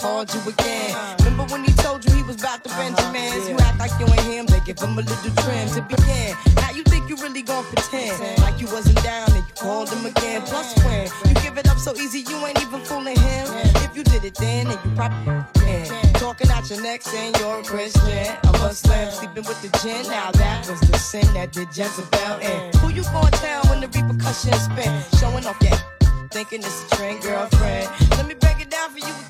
called you again. Remember when he told you he was about to Benjamins? Uh-huh. You act like you ain't him, they give him a little trim to begin. Now you think you really gon' pretend like you wasn't down and you called him again. Plus when you give it up so easy, you ain't even fooling him. If you did it then, then you probably can talking out your neck saying you're a Christian. A Muslim sleeping with the gin. Now that was the sin that did Jezebel in. Who you gonna tell when the repercussions spin? Showing off your thinking it's a trend, girlfriend. Let me break it down for you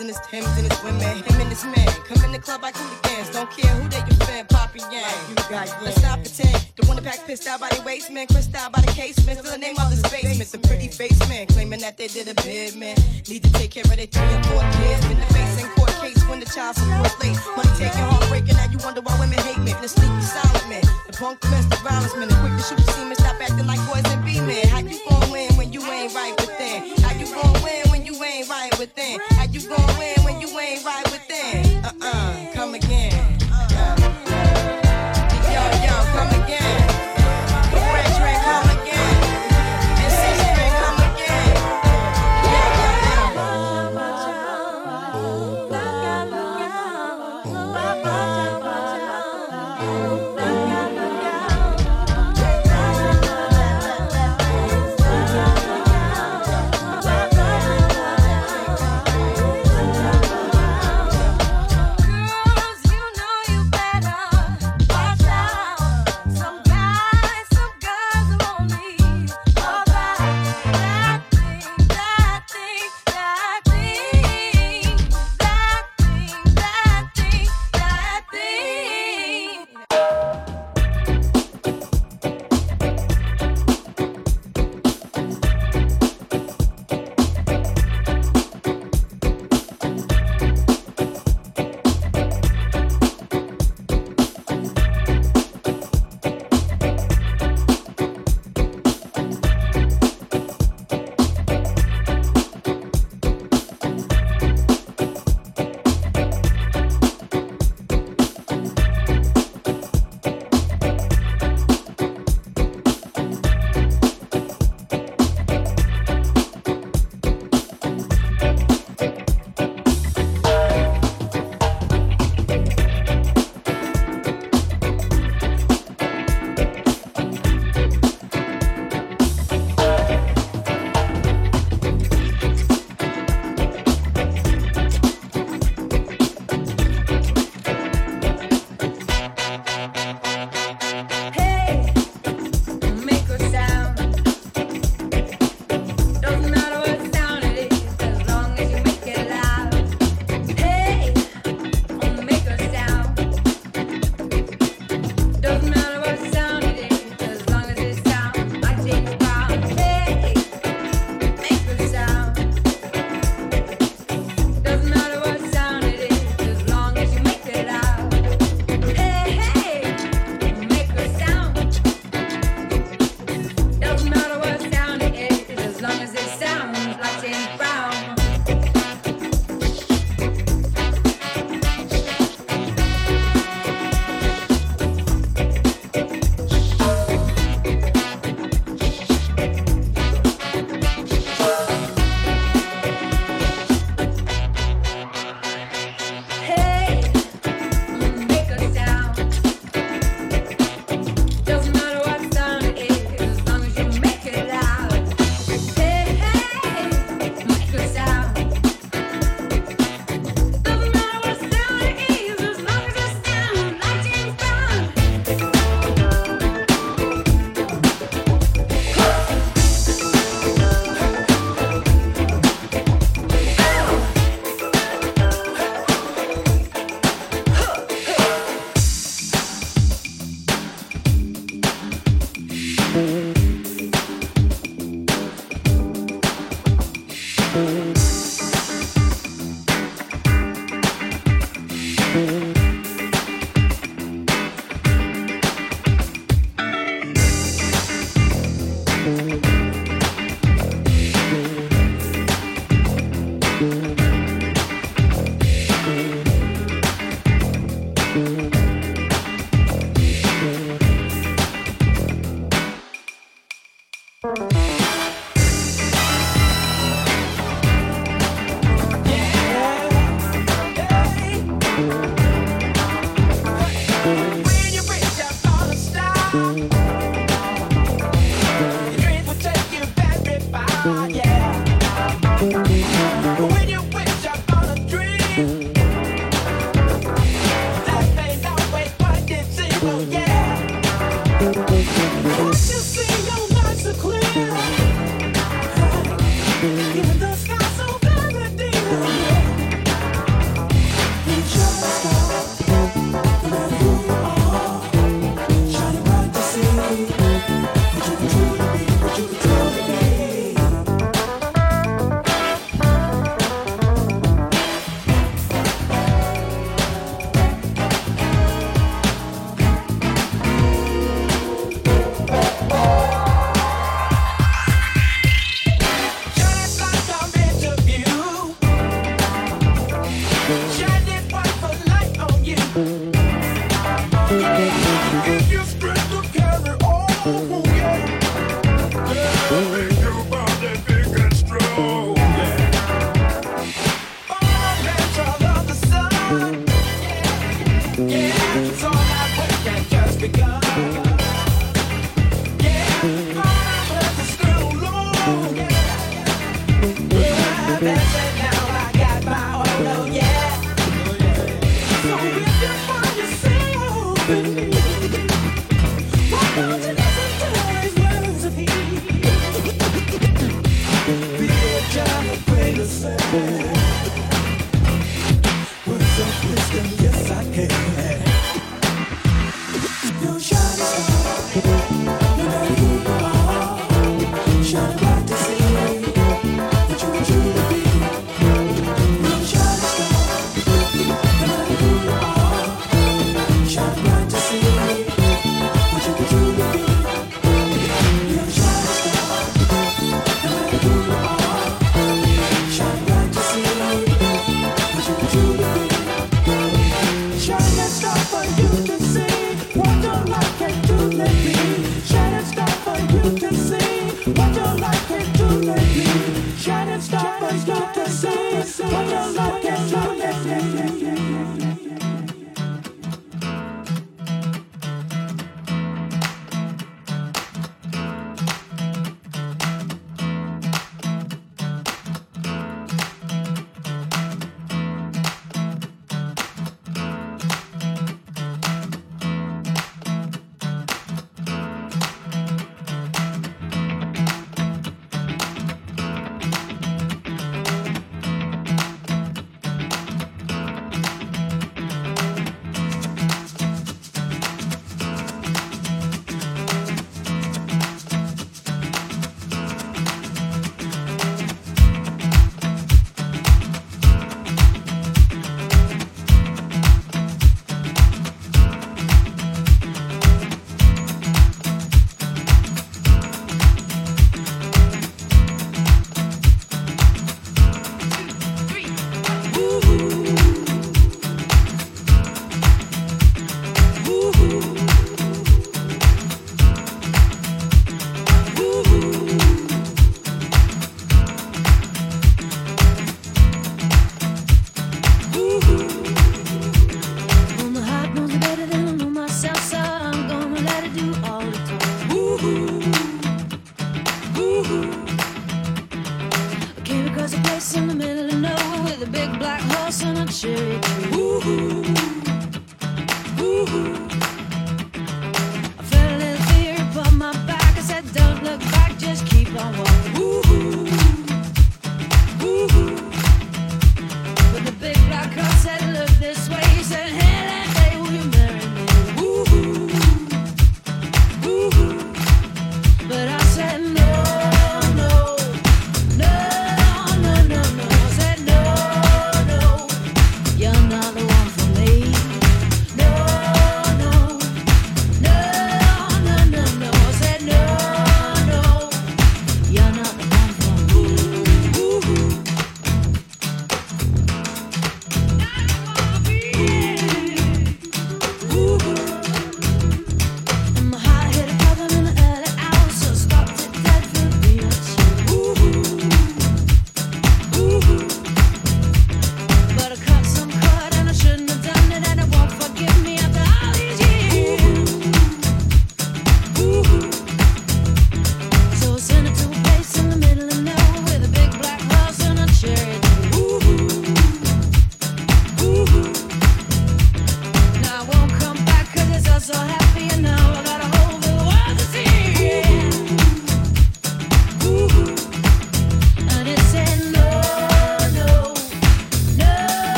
And his Timbs and his women. Him and his men come in the club like hooligans. Don't care who they defend, Poppy Yang. You got yeah. Let's not pretend. The one that pack pissed out by the waistman, crissed out by the casement. Still the name of this basement. The pretty face man claiming that they did a bid, man. Need to take care of their three and four kids. Been the face in court case when the child support late. Money taking, heartbreaking. Now you wonder why women hate men. The sneaky silent man. The punk domestic violence man. The quick to shoot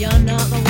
You're not the one.